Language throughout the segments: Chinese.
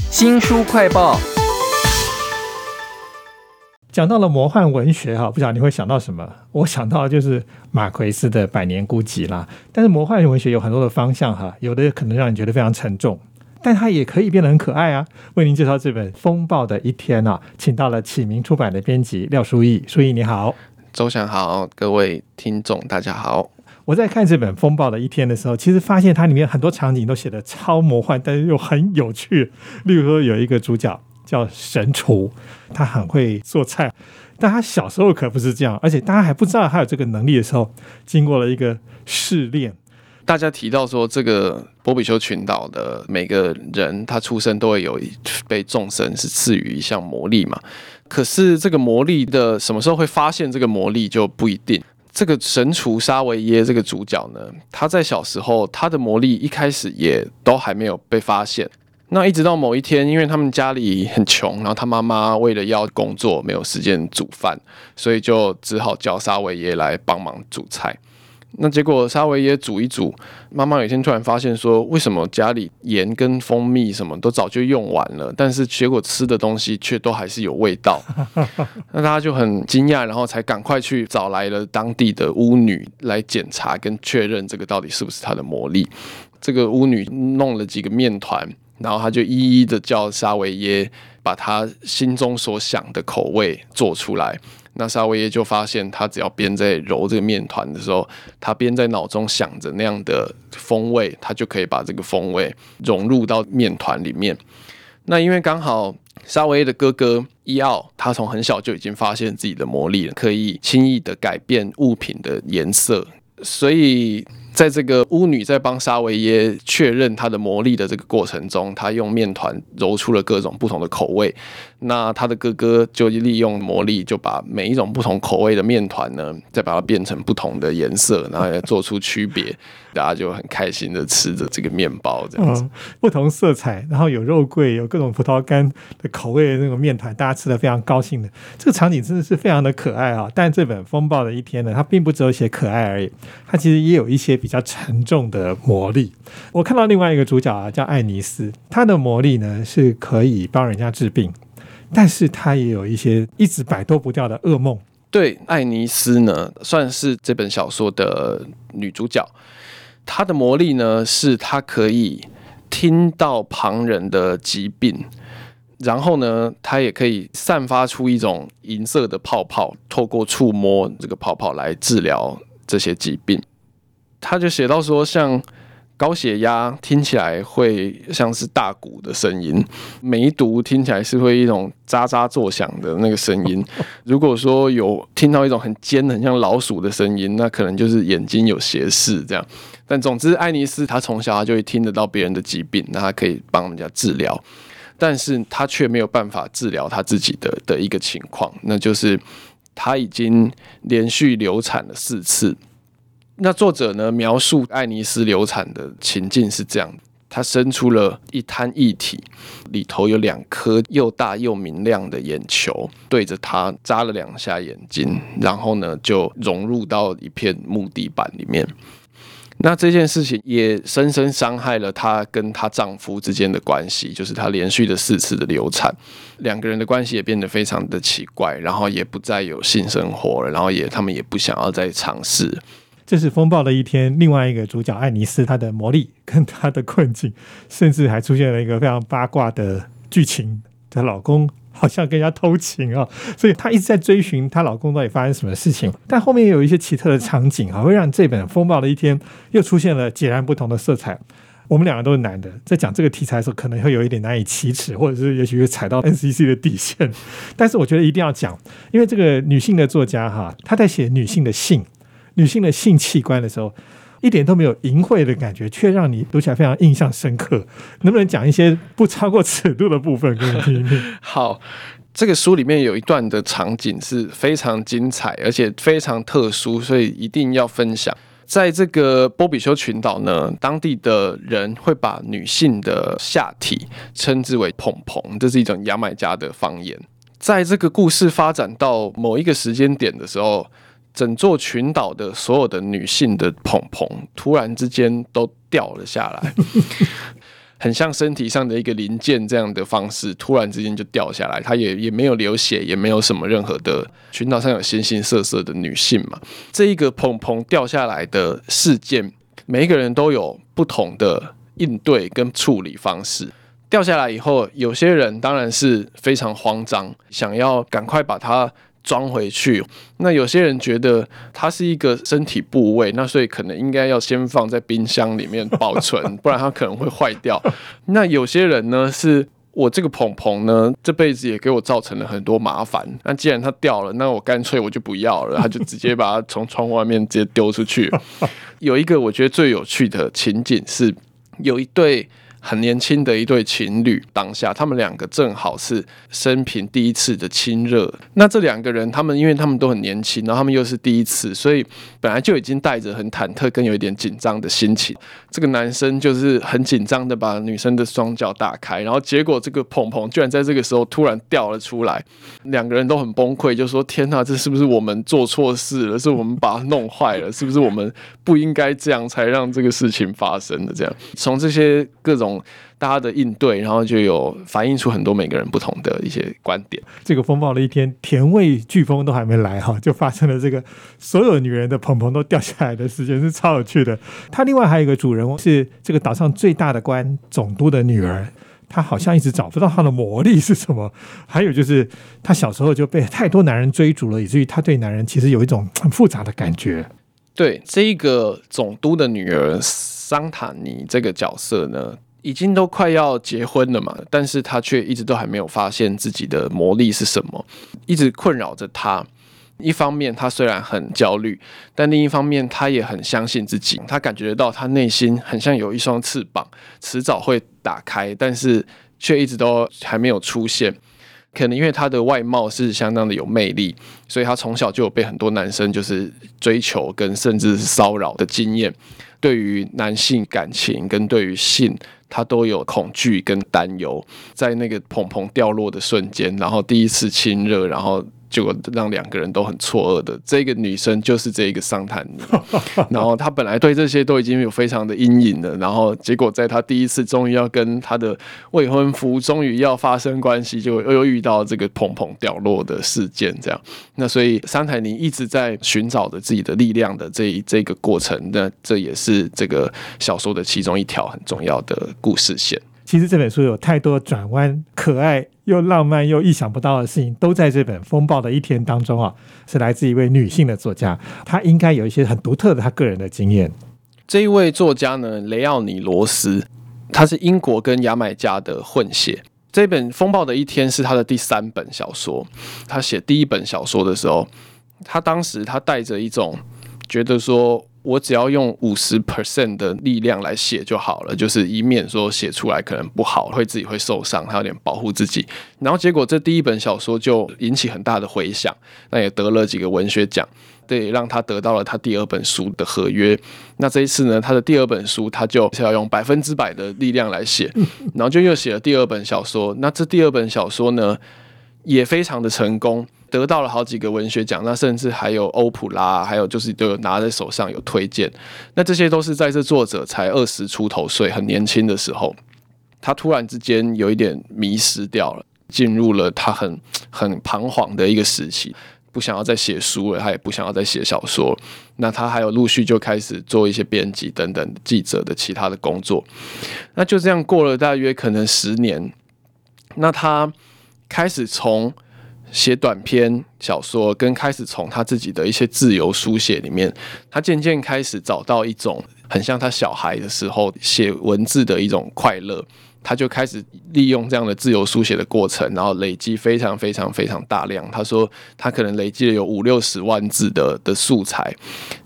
新书快报。讲到了魔幻文学哈，不晓得你会想到什么？我想到就是马奎斯的《百年孤寂》啦。但是魔幻文学有很多的方向哈，有的可能让你觉得非常沉重，但它也可以变得很可爱啊。为您介绍这本《风暴的一天》啊，请到了启明出版的编辑廖书义。书义你好，周翔好，各位听众大家好。我在看这本《风暴的一天》的时候，其实发现它里面很多场景都写的超魔幻，但是又很有趣。例如说，有一个主角叫神厨，他很会做菜，但他小时候可不是这样，而且大家还不知道他有这个能力的时候，经过了一个试炼。大家提到说，这个波比丘群岛的每个人，他出生都会有被众神是赐予一项魔力嘛？可是这个魔力的什么时候会发现这个魔力就不一定。这个神厨沙维耶这个主角呢，他在小时候他的魔力一开始也都还没有被发现。那一直到某一天，因为他们家里很穷，然后他妈妈为了要工作没有时间煮饭，所以就只好叫沙维耶来帮忙煮菜。那结果沙维耶煮一煮，妈妈有一天突然发现说，为什么家里盐跟蜂蜜什么都早就用完了，但是结果吃的东西却都还是有味道。那大家就很惊讶，然后才赶快去找来了当地的巫女来检查跟确认这个到底是不是她的魔力。这个巫女弄了几个面团，然后她就一一的叫沙维耶把他心中所想的口味做出来。那沙维耶就发现，他只要边在揉这个面团的时候，他边在脑中想着那样的风味，他就可以把这个风味融入到面团里面。那因为刚好沙维耶的哥哥伊奥，他从很小就已经发现自己的魔力了，可以轻易的改变物品的颜色，所以。在这个巫女在帮沙维耶确认她的魔力的这个过程中，她用面团揉出了各种不同的口味。那他的哥哥就利用魔力，就把每一种不同口味的面团呢，再把它变成不同的颜色，然后也做出区别。大家就很开心的吃着这个面包，这样子，不同色彩，然后有肉桂，有各种葡萄干的口味的那种面团，大家吃的非常高兴的。这个场景真的是非常的可爱啊！但这本《风暴的一天》呢，它并不只有写可爱而已，它其实也有一些比较沉重的魔力。我看到另外一个主角啊，叫艾尼斯，他的魔力呢是可以帮人家治病。但是她也有一些一直摆脱不掉的噩梦。对，爱尼斯呢，算是这本小说的女主角。她的魔力呢，是她可以听到旁人的疾病，然后呢，她也可以散发出一种银色的泡泡，透过触摸这个泡泡来治疗这些疾病。她就写到说，像。高血压听起来会像是大鼓的声音，梅毒听起来是会一种喳喳作响的那个声音。如果说有听到一种很尖、很像老鼠的声音，那可能就是眼睛有斜视这样。但总之，爱尼斯他从小他就会听得到别人的疾病，那他可以帮人家治疗，但是他却没有办法治疗他自己的的一个情况，那就是他已经连续流产了四次。那作者呢？描述爱尼斯流产的情境是这样：她生出了一滩液体，里头有两颗又大又明亮的眼球，对着她眨了两下眼睛，然后呢就融入到一片木地板里面。那这件事情也深深伤害了她跟她丈夫之间的关系，就是她连续的四次的流产，两个人的关系也变得非常的奇怪，然后也不再有性生活了，然后也他们也不想要再尝试。这是风暴的一天，另外一个主角爱尼斯，她的魔力跟她的困境，甚至还出现了一个非常八卦的剧情。她老公好像跟人家偷情啊，所以她一直在追寻她老公到底发生什么事情。但后面有一些奇特的场景啊，会让这本风暴的一天又出现了截然不同的色彩。我们两个都是男的，在讲这个题材的时候，可能会有一点难以启齿，或者是也许会踩到 NCC 的底线。但是我觉得一定要讲，因为这个女性的作家哈，她在写女性的性。女性的性器官的时候，一点都没有淫秽的感觉，却让你读起来非常印象深刻。能不能讲一些不超过尺度的部分给你听听？好，这个书里面有一段的场景是非常精彩，而且非常特殊，所以一定要分享。在这个波比丘群岛呢，当地的人会把女性的下体称之为“蓬蓬”，这是一种牙买加的方言。在这个故事发展到某一个时间点的时候。整座群岛的所有的女性的蓬蓬突然之间都掉了下来，很像身体上的一个零件这样的方式，突然之间就掉下来，她也也没有流血，也没有什么任何的群岛上有形形色色的女性嘛，这一个蓬蓬掉下来的事件，每一个人都有不同的应对跟处理方式。掉下来以后，有些人当然是非常慌张，想要赶快把它。装回去，那有些人觉得它是一个身体部位，那所以可能应该要先放在冰箱里面保存，不然它可能会坏掉。那有些人呢，是我这个蓬蓬呢，这辈子也给我造成了很多麻烦。那既然它掉了，那我干脆我就不要了，他就直接把它从窗户外面直接丢出去。有一个我觉得最有趣的情景是，有一对。很年轻的一对情侣，当下他们两个正好是生平第一次的亲热。那这两个人，他们因为他们都很年轻，然后他们又是第一次，所以本来就已经带着很忐忑跟有一点紧张的心情。这个男生就是很紧张的把女生的双脚打开，然后结果这个蓬蓬居然在这个时候突然掉了出来，两个人都很崩溃，就说：“天哪，这是不是我们做错事了？是我们把它弄坏了？是不是我们不应该这样才让这个事情发生的？”这样从这些各种。大家的应对，然后就有反映出很多每个人不同的一些观点。这个风暴的一天，甜味飓风都还没来哈，就发生了这个所有女人的蓬蓬都掉下来的事件，是超有趣的。他另外还有一个主人翁是这个岛上最大的官总督的女儿，她好像一直找不到她的魔力是什么。还有就是她小时候就被太多男人追逐了，以至于她对男人其实有一种很复杂的感觉。对这一个总督的女儿。桑塔尼这个角色呢，已经都快要结婚了嘛，但是他却一直都还没有发现自己的魔力是什么，一直困扰着他。一方面，他虽然很焦虑，但另一方面，他也很相信自己。他感觉得到，他内心很像有一双翅膀，迟早会打开，但是却一直都还没有出现。可能因为他的外貌是相当的有魅力，所以他从小就有被很多男生就是追求跟甚至是骚扰的经验。对于男性感情跟对于性，他都有恐惧跟担忧。在那个蓬蓬掉落的瞬间，然后第一次亲热，然后。结果让两个人都很错愕的，这个女生就是这一个桑坦尼，然后她本来对这些都已经有非常的阴影了，然后结果在她第一次终于要跟她的未婚夫终于要发生关系，就又遇到这个蓬蓬掉落的事件，这样，那所以桑坦尼一直在寻找着自己的力量的这一这个过程，那这也是这个小说的其中一条很重要的故事线。其实这本书有太多转弯，可爱又浪漫又意想不到的事情，都在这本《风暴的一天》当中啊，是来自一位女性的作家，她应该有一些很独特的她个人的经验。这一位作家呢，雷奥尼罗斯，他是英国跟牙买加的混血。这本《风暴的一天》是他的第三本小说。他写第一本小说的时候，他当时他带着一种觉得说。我只要用五十 percent 的力量来写就好了，就是以免说写出来可能不好，会自己会受伤，他有点保护自己。然后结果这第一本小说就引起很大的回响，那也得了几个文学奖，对，让他得到了他第二本书的合约。那这一次呢，他的第二本书他就是要用百分之百的力量来写，然后就又写了第二本小说。那这第二本小说呢，也非常的成功。得到了好几个文学奖，那甚至还有欧普拉，还有就是都有拿在手上有推荐。那这些都是在这作者才二十出头岁，很年轻的时候，他突然之间有一点迷失掉了，进入了他很很彷徨的一个时期，不想要再写书了，他也不想要再写小说。那他还有陆续就开始做一些编辑等等记者的其他的工作。那就这样过了大约可能十年，那他开始从。写短篇小说，跟开始从他自己的一些自由书写里面，他渐渐开始找到一种很像他小孩的时候写文字的一种快乐。他就开始利用这样的自由书写的过程，然后累积非常非常非常大量。他说他可能累积了有五六十万字的的素材。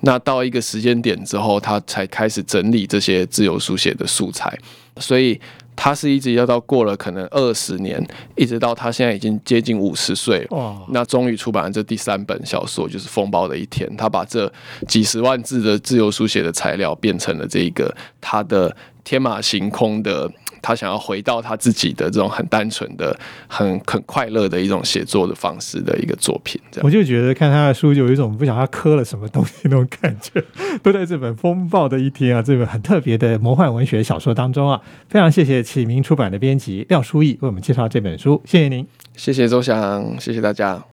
那到一个时间点之后，他才开始整理这些自由书写的素材。所以。他是一直要到过了可能二十年，一直到他现在已经接近五十岁，那终于出版了这第三本小说，就是《风暴的一天》。他把这几十万字的自由书写的材料变成了这一个他的天马行空的他想要回到他自己的这种很单纯的、很很快乐的一种写作的方式的一个作品。这样，我就觉得看他的书，就有一种不晓得他磕了什么东西那种感觉，都在这本《风暴的一天》啊，这本很特别的魔幻文学小说当中啊。非常谢谢启明出版的编辑廖书义为我们介绍这本书，谢谢您，谢谢周翔，谢谢大家。